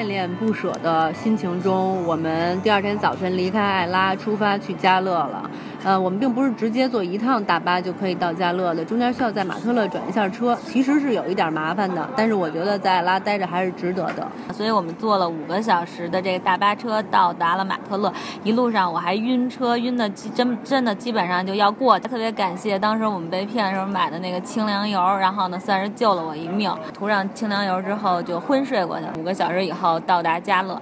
恋恋不舍的心情中，我们第二天早晨离开艾拉出发去家乐了。呃，我们并不是直接坐一趟大巴就可以到加勒的，中间需要在马特勒转一下车，其实是有一点麻烦的。但是我觉得在拉待着还是值得的。所以我们坐了五个小时的这个大巴车到达了马特勒，一路上我还晕车，晕的真真的基本上就要过。特别感谢当时我们被骗的时候买的那个清凉油，然后呢算是救了我一命。涂上清凉油之后就昏睡过去，五个小时以后到达加勒。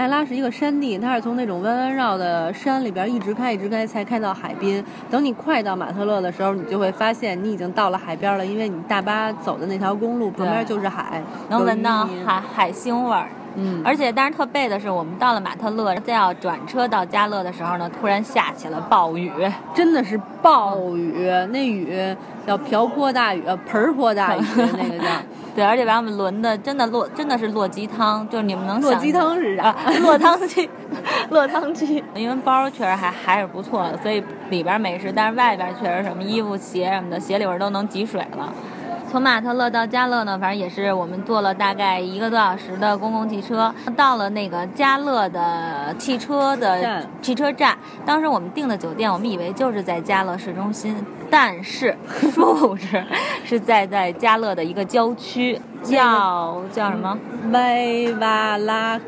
艾拉是一个山地，它是从那种弯弯绕的山里边一直开一直开，才开到海滨。等你快到马特勒的时候，你就会发现你已经到了海边了，因为你大巴走的那条公路旁边就是海，能闻到海海腥味儿。嗯，而且，但是特背的是，我们到了马特勒，再要转车到加勒的时候呢，突然下起了暴雨，真的是暴雨，那雨叫瓢泼大雨，盆泼大雨，那个叫。对，而且把我们轮的真的落，真的是落鸡汤，就是你们能落鸡汤是啥？落汤鸡，落汤鸡。因为包确实还还是不错的，所以里边美食，但是外边确实什么衣服、鞋什么的，鞋里边都能积水了。从马特勒到加勒呢，反正也是我们坐了大概一个多小时的公共汽车，到了那个加勒的汽车的汽车站。当时我们订的酒店，我们以为就是在加勒市中心，但是 殊不知是在在加勒的一个郊区，叫叫什么？维瓦拉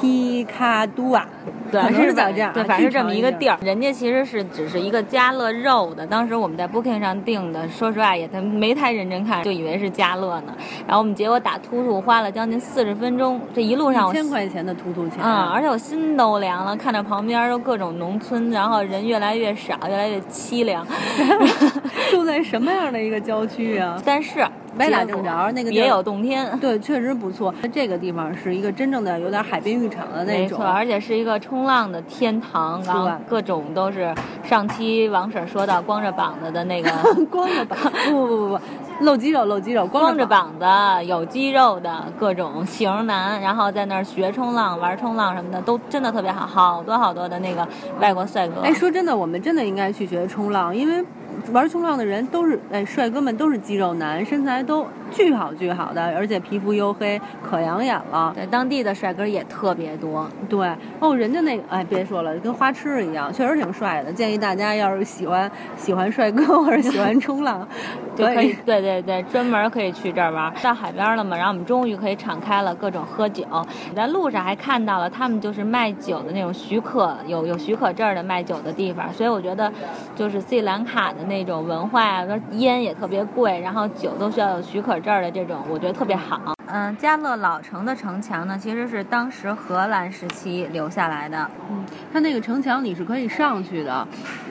皮卡杜瓦。对，是这样，对，反正是这么一个地儿。人家其实是只是一个家乐肉的。当时我们在 Booking 上订的，说实话也他没太认真看，就以为是家乐呢。然后我们结果打突突花了将近四十分钟，这一路上一千块钱的突突钱。嗯，而且我心都凉了，看着旁边都各种农村，然后人越来越少，越来越凄凉。住在什么样的一个郊区啊？但是。歪打正着，那个也有洞天，对，确实不错。这个地方是一个真正的有点海滨浴场的那种，没错，而且是一个冲浪的天堂，然后各种都是。上期王婶说到光着膀子的那个，光着膀，不不不不，露肌肉露肌肉，光着膀子有肌肉的各种型男，然后在那儿学冲浪、玩冲浪什么的，都真的特别好，好多好多的那个外国帅哥。哎，说真的，我们真的应该去学冲浪，因为。玩冲浪的人都是哎，帅哥们都是肌肉男，身材都巨好巨好的，而且皮肤黝黑，可养眼了。对，当地的帅哥也特别多。对，哦，人家那个哎，别说了，跟花痴一样，确实挺帅的。建议大家要是喜欢喜欢帅哥或者喜欢冲浪，就可以对对对，专门可以去这儿玩。到海边了嘛，然后我们终于可以敞开了各种喝酒。在路上还看到了他们就是卖酒的那种许可，有有许可证的卖酒的地方。所以我觉得，就是斯里兰卡的那。种文化啊，烟也特别贵，然后酒都需要有许可证的这种，我觉得特别好。嗯，加勒老城的城墙呢，其实是当时荷兰时期留下来的。嗯，它那个城墙你是可以上去的，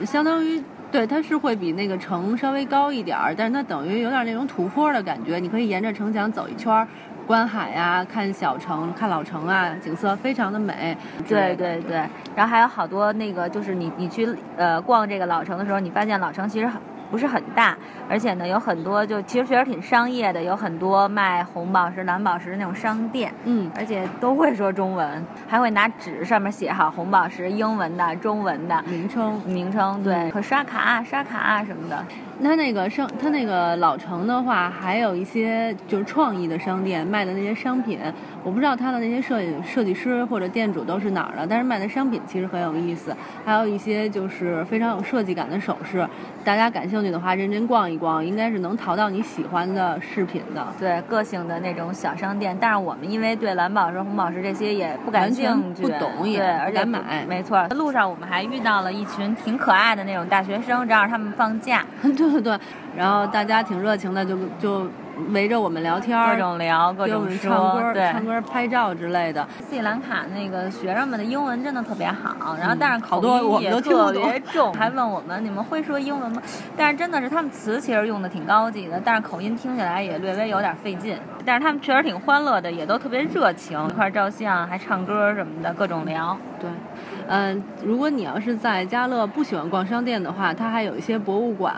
相当于对，它是会比那个城稍微高一点儿，但是它等于有点那种土坡的感觉，你可以沿着城墙走一圈。观海呀，看小城，看老城啊，景色非常的美。对对对，然后还有好多那个，就是你你去呃逛这个老城的时候，你发现老城其实很。不是很大，而且呢有很多就其实确实挺商业的，有很多卖红宝石、蓝宝石的那种商店，嗯，而且都会说中文，还会拿纸上面写好红宝石英文的、中文的名称名称，对，可刷卡、刷卡什么的。它那个商，它那个老城的话，还有一些就是创意的商店卖的那些商品，我不知道它的那些设计设计师或者店主都是哪儿的，但是卖的商品其实很有意思，还有一些就是非常有设计感的首饰，大家感兴趣。的话，认真逛一逛，应该是能淘到你喜欢的饰品的。对，个性的那种小商店。但是我们因为对蓝宝石、红宝石这些也不感兴趣，不懂也而且买。没错，路上我们还遇到了一群挺可爱的那种大学生，正好他们放假。对对对，然后大家挺热情的，就就。围着我们聊天，各种聊，各种唱歌，对，唱歌、拍照之类的。斯里兰卡那个学生们的英文真的特别好，然后但是口音也特别重，还问我们你们会说英文吗？但是真的是他们词其实用的挺高级的，但是口音听起来也略微有点费劲。但是他们确实挺欢乐的，也都特别热情，一块照相，还唱歌什么的，各种聊。对。嗯，如果你要是在加勒不喜欢逛商店的话，它还有一些博物馆、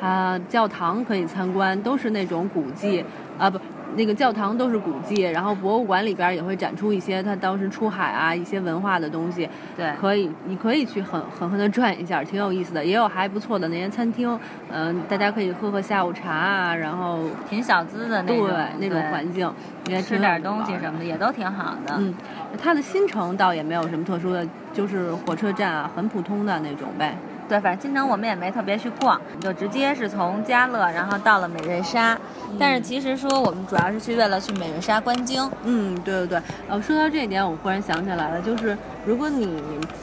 啊教堂可以参观，都是那种古迹。啊不那个教堂都是古迹，然后博物馆里边也会展出一些他当时出海啊一些文化的东西。对，可以，你可以去狠狠狠的转一下，挺有意思的。也有还不错的那些餐厅，嗯、大家可以喝喝下午茶啊，然后挺小资的那对种，那种环境，也吃挺点东西。什么的也都挺好的。嗯，它的新城倒也没有什么特殊的，就是火车站啊，很普通的那种呗。对，反正新城我们也没特别去逛，就直接是从家乐，然后到了美瑞莎。但是其实说我们主要是去为了去美瑞莎观鲸。嗯，对对对。呃，说到这一点，我忽然想起来了，就是如果你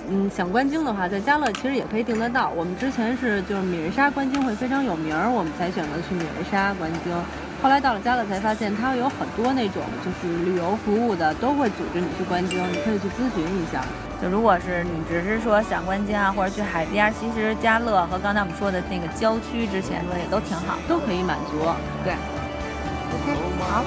嗯想观鲸的话，在家乐其实也可以订得到。我们之前是就是美瑞莎观鲸会非常有名儿，我们才选择去美瑞莎观鲸。后来到了嘉乐才发现，它有很多那种就是旅游服务的，都会组织你去观鲸，你可以去咨询一下。就如果是你只是说想观鲸啊，或者去海边，其实嘉乐和刚才我们说的那个郊区之前说也都挺好。都可以满足。对，OK，好。